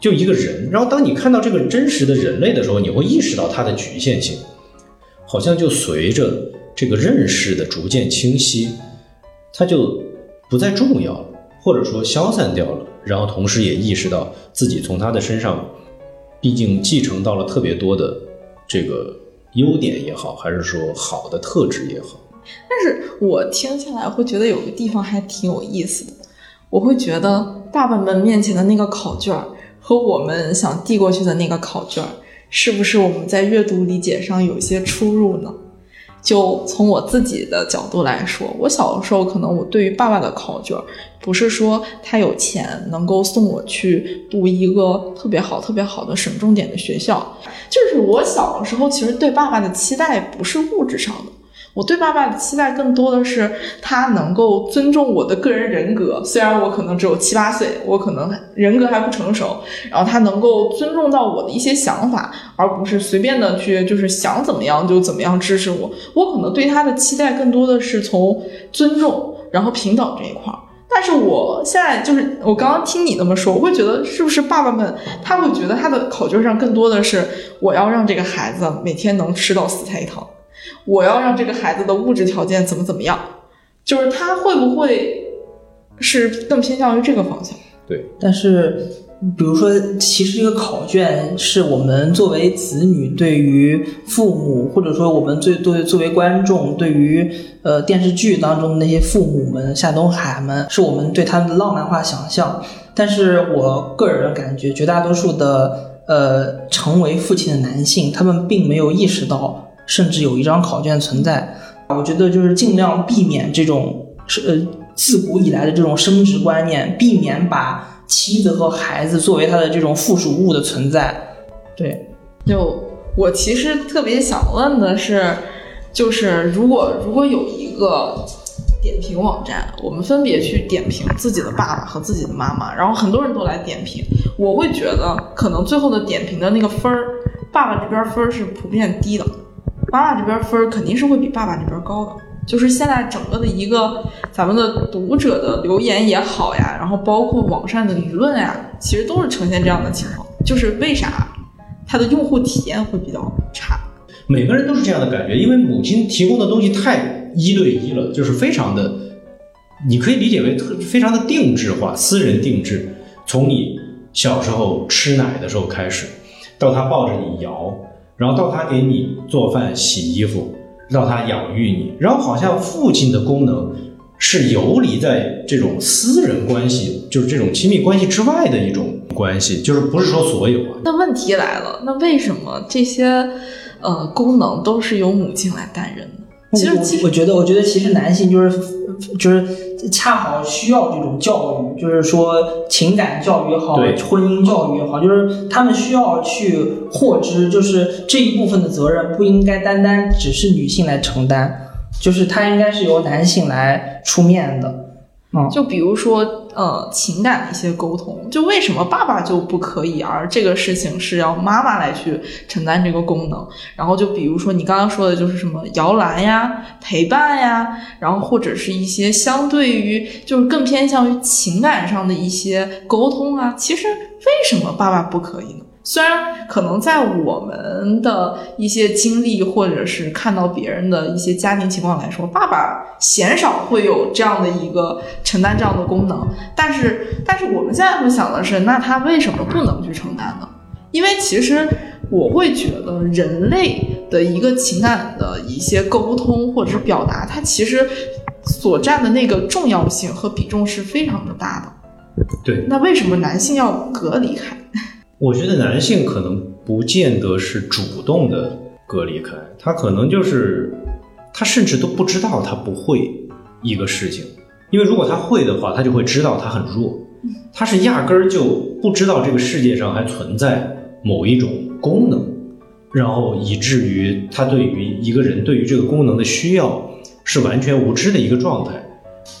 就一个人。然后当你看到这个真实的人类的时候，你会意识到他的局限性，好像就随着。这个认识的逐渐清晰，它就不再重要了，或者说消散掉了。然后同时也意识到自己从他的身上，毕竟继承到了特别多的这个优点也好，还是说好的特质也好。但是我听下来会觉得有个地方还挺有意思的，我会觉得爸爸们面前的那个考卷和我们想递过去的那个考卷，是不是我们在阅读理解上有些出入呢？就从我自己的角度来说，我小的时候可能我对于爸爸的考卷，不是说他有钱能够送我去读一个特别好、特别好的省重点的学校，就是我小的时候其实对爸爸的期待不是物质上的。我对爸爸的期待更多的是他能够尊重我的个人人格，虽然我可能只有七八岁，我可能人格还不成熟，然后他能够尊重到我的一些想法，而不是随便的去就是想怎么样就怎么样支持我。我可能对他的期待更多的是从尊重，然后平等这一块儿。但是我现在就是我刚刚听你那么说，我会觉得是不是爸爸们他会觉得他的考卷上更多的是我要让这个孩子每天能吃到四菜一汤。我要让这个孩子的物质条件怎么怎么样，就是他会不会是更偏向于这个方向？对，但是比如说，其实这个考卷是我们作为子女对于父母，或者说我们最对作为观众对于呃电视剧当中那些父母们夏东海们，是我们对他们的浪漫化想象。但是我个人感觉，绝大多数的呃成为父亲的男性，他们并没有意识到。甚至有一张考卷存在，我觉得就是尽量避免这种是呃自古以来的这种生殖观念，避免把妻子和孩子作为他的这种附属物的存在。对，就我其实特别想问的是，就是如果如果有一个点评网站，我们分别去点评自己的爸爸和自己的妈妈，然后很多人都来点评，我会觉得可能最后的点评的那个分儿，爸爸这边分儿是普遍低的。妈妈这边分肯定是会比爸爸这边高的，就是现在整个的一个咱们的读者的留言也好呀，然后包括网上的舆论呀，其实都是呈现这样的情况，就是为啥它的用户体验会比较差？每个人都是这样的感觉，因为母亲提供的东西太一对一了，就是非常的，你可以理解为特非常的定制化、私人定制，从你小时候吃奶的时候开始，到他抱着你摇。然后到他给你做饭、洗衣服，到他养育你，然后好像父亲的功能是游离在这种私人关系，就是这种亲密关系之外的一种关系，就是不是说所有啊。那问题来了，那为什么这些呃功能都是由母亲来担任呢？其实，我我觉得，我觉得其实男性就是就是恰好需要这种教育，就是说情感教育也好，婚姻教育也好，就是他们需要去获知，就是这一部分的责任不应该单单只是女性来承担，就是它应该是由男性来出面的。就比如说，呃，情感的一些沟通，就为什么爸爸就不可以，而这个事情是要妈妈来去承担这个功能？然后就比如说你刚刚说的，就是什么摇篮呀、陪伴呀，然后或者是一些相对于就是更偏向于情感上的一些沟通啊，其实为什么爸爸不可以呢？虽然可能在我们的一些经历，或者是看到别人的一些家庭情况来说，爸爸鲜少会有这样的一个承担这样的功能，但是，但是我们现在会想的是，那他为什么不能去承担呢？因为其实我会觉得，人类的一个情感的一些沟通或者是表达，它其实所占的那个重要性和比重是非常的大的。对，那为什么男性要隔离开？我觉得男性可能不见得是主动的隔离开，他可能就是他甚至都不知道他不会一个事情，因为如果他会的话，他就会知道他很弱，他是压根儿就不知道这个世界上还存在某一种功能，然后以至于他对于一个人对于这个功能的需要是完全无知的一个状态，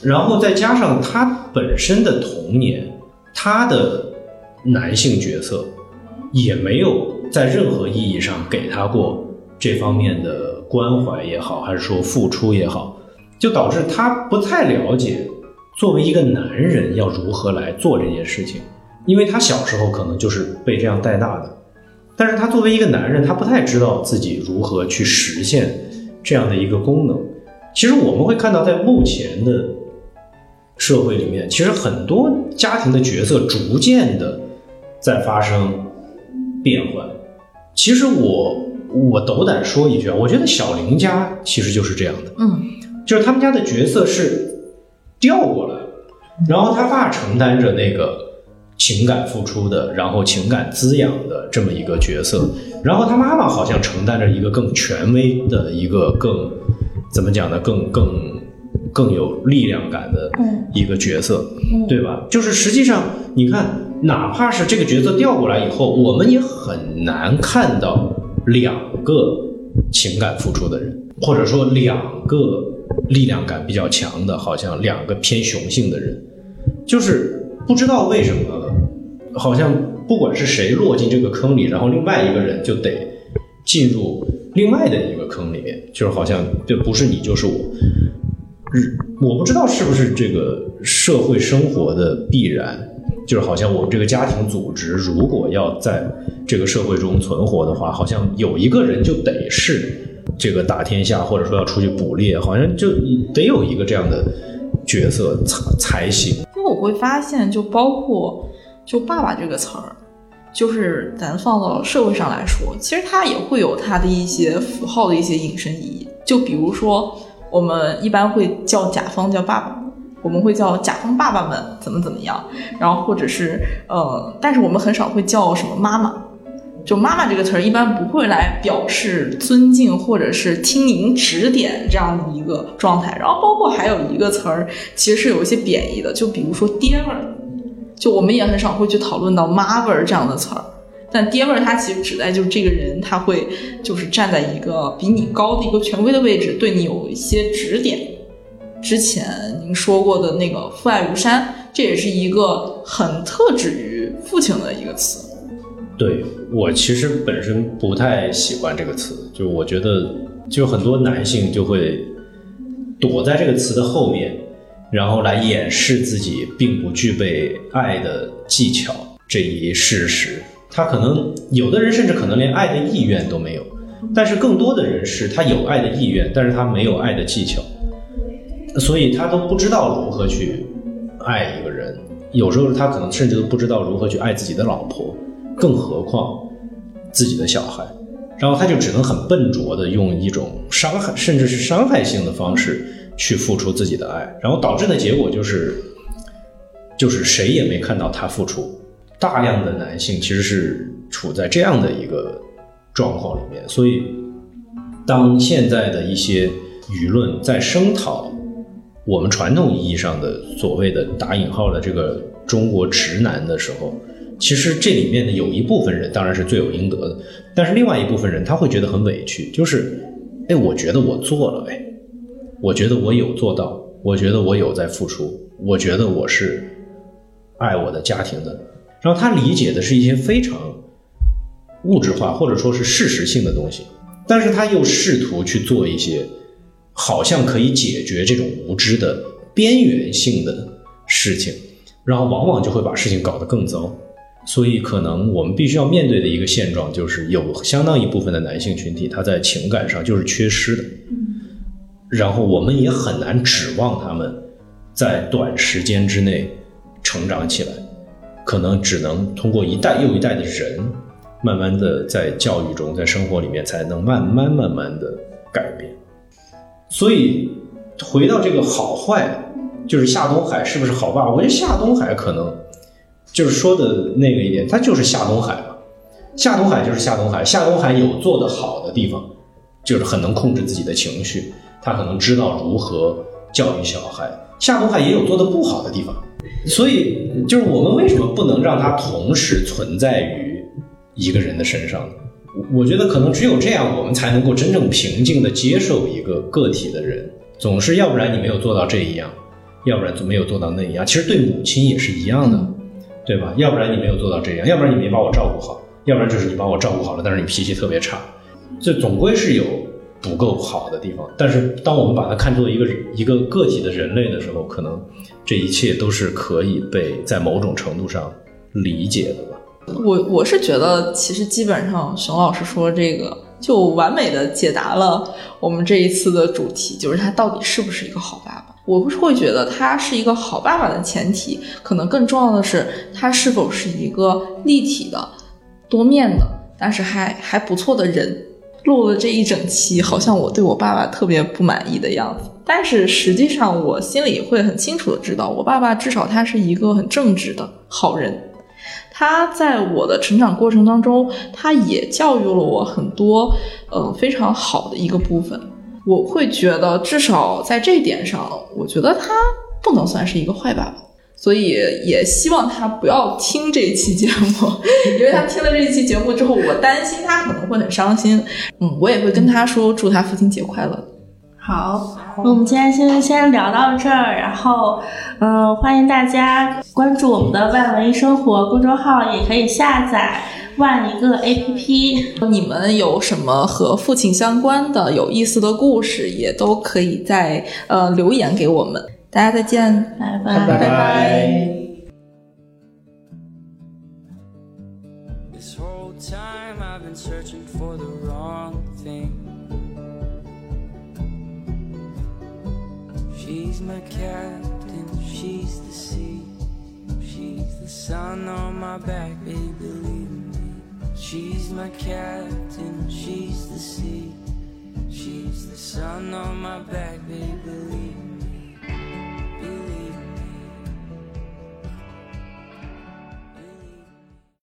然后再加上他本身的童年，他的男性角色也没有在任何意义上给他过这方面的关怀也好，还是说付出也好，就导致他不太了解作为一个男人要如何来做这件事情，因为他小时候可能就是被这样带大的。但是他作为一个男人，他不太知道自己如何去实现这样的一个功能。其实我们会看到，在目前的社会里面，其实很多家庭的角色逐渐的在发生变换。其实我我斗胆说一句啊，我觉得小林家其实就是这样的，嗯，就是他们家的角色是调过来，然后他爸承担着那个。情感付出的，然后情感滋养的这么一个角色，然后他妈妈好像承担着一个更权威的一个更怎么讲呢？更更更有力量感的一个角色，对吧？就是实际上你看，哪怕是这个角色调过来以后，我们也很难看到两个情感付出的人，或者说两个力量感比较强的，好像两个偏雄性的人，就是不知道为什么。好像不管是谁落进这个坑里，然后另外一个人就得进入另外的一个坑里面，就是好像这不是你就是我。日，我不知道是不是这个社会生活的必然，就是好像我们这个家庭组织如果要在这个社会中存活的话，好像有一个人就得是这个打天下，或者说要出去捕猎，好像就得有一个这样的角色才才行。因为我会发现，就包括。就“爸爸”这个词儿，就是咱放到社会上来说，其实它也会有它的一些符号的一些引申意义。就比如说，我们一般会叫甲方叫爸爸，我们会叫甲方爸爸们怎么怎么样，然后或者是呃，但是我们很少会叫什么妈妈。就“妈妈”这个词儿，一般不会来表示尊敬或者是听您指点这样的一个状态。然后包括还有一个词儿，其实是有一些贬义的，就比如说“爹味儿”。就我们也很少会去讨论到妈味儿这样的词儿，但爹味儿它其实指代就是这个人他会就是站在一个比你高的一个权威的位置，对你有一些指点。之前您说过的那个父爱如山，这也是一个很特指于父亲的一个词。对我其实本身不太喜欢这个词，就我觉得就很多男性就会躲在这个词的后面。然后来掩饰自己并不具备爱的技巧这一事实，他可能有的人甚至可能连爱的意愿都没有，但是更多的人是他有爱的意愿，但是他没有爱的技巧，所以他都不知道如何去爱一个人，有时候他可能甚至都不知道如何去爱自己的老婆，更何况自己的小孩，然后他就只能很笨拙的用一种伤害甚至是伤害性的方式。去付出自己的爱，然后导致的结果就是，就是谁也没看到他付出。大量的男性其实是处在这样的一个状况里面，所以当现在的一些舆论在声讨我们传统意义上的所谓的打引号的这个中国直男的时候，其实这里面的有一部分人当然是罪有应得的，但是另外一部分人他会觉得很委屈，就是，哎，我觉得我做了，哎。我觉得我有做到，我觉得我有在付出，我觉得我是爱我的家庭的。然后他理解的是一些非常物质化或者说是事实性的东西，但是他又试图去做一些好像可以解决这种无知的边缘性的事情，然后往往就会把事情搞得更糟。所以，可能我们必须要面对的一个现状就是，有相当一部分的男性群体他在情感上就是缺失的。然后我们也很难指望他们在短时间之内成长起来，可能只能通过一代又一代的人，慢慢的在教育中，在生活里面才能慢慢慢慢的改变。所以回到这个好坏，就是夏东海是不是好爸爸？我觉得夏东海可能就是说的那个一点，他就是夏东海嘛。夏东海就是夏东海，夏东海有做的好的地方，就是很能控制自己的情绪。他可能知道如何教育小孩，夏东海也有做的不好的地方，所以就是我们为什么不能让它同时存在于一个人的身上呢？我觉得可能只有这样，我们才能够真正平静的接受一个个体的人，总是要不然你没有做到这一样，要不然就没有做到那一样。其实对母亲也是一样的，对吧？要不然你没有做到这样，要不然你没把我照顾好，要不然就是你把我照顾好了，但是你脾气特别差，这总归是有不够好的地方。但是当我们把它看作一个一个个体的人类的时候，可能这一切都是可以被在某种程度上理解的吧。我我是觉得，其实基本上熊老师说这个就完美的解答了我们这一次的主题，就是他到底是不是一个好爸爸。我不是会觉得他是一个好爸爸的前提，可能更重要的是他是否是一个立体的、多面的，但是还还不错的人。录了这一整期，好像我对我爸爸特别不满意的样子，但是实际上我心里会很清楚的知道，我爸爸至少他是一个很正直的好人。他在我的成长过程当中，他也教育了我很多，呃，非常好的一个部分。我会觉得，至少在这一点上，我觉得他不能算是一个坏爸爸。所以也希望他不要听这一期节目，因为他听了这一期节目之后，我担心他可能会很伤心。嗯，我也会跟他说，祝他父亲节快乐。好，那我们今天先先聊到这儿，然后，嗯，欢迎大家关注我们的万文艺生活公众号，也可以下载万一个 APP。你们有什么和父亲相关的有意思的故事，也都可以在呃留言给我们。大家再见，拜拜拜拜。 This whole time I've been searching for the wrong thing. She's my captain, she's the sea. She's the sun on my back, baby, believe me. She's my captain, she's the sea. She's the sun on my back,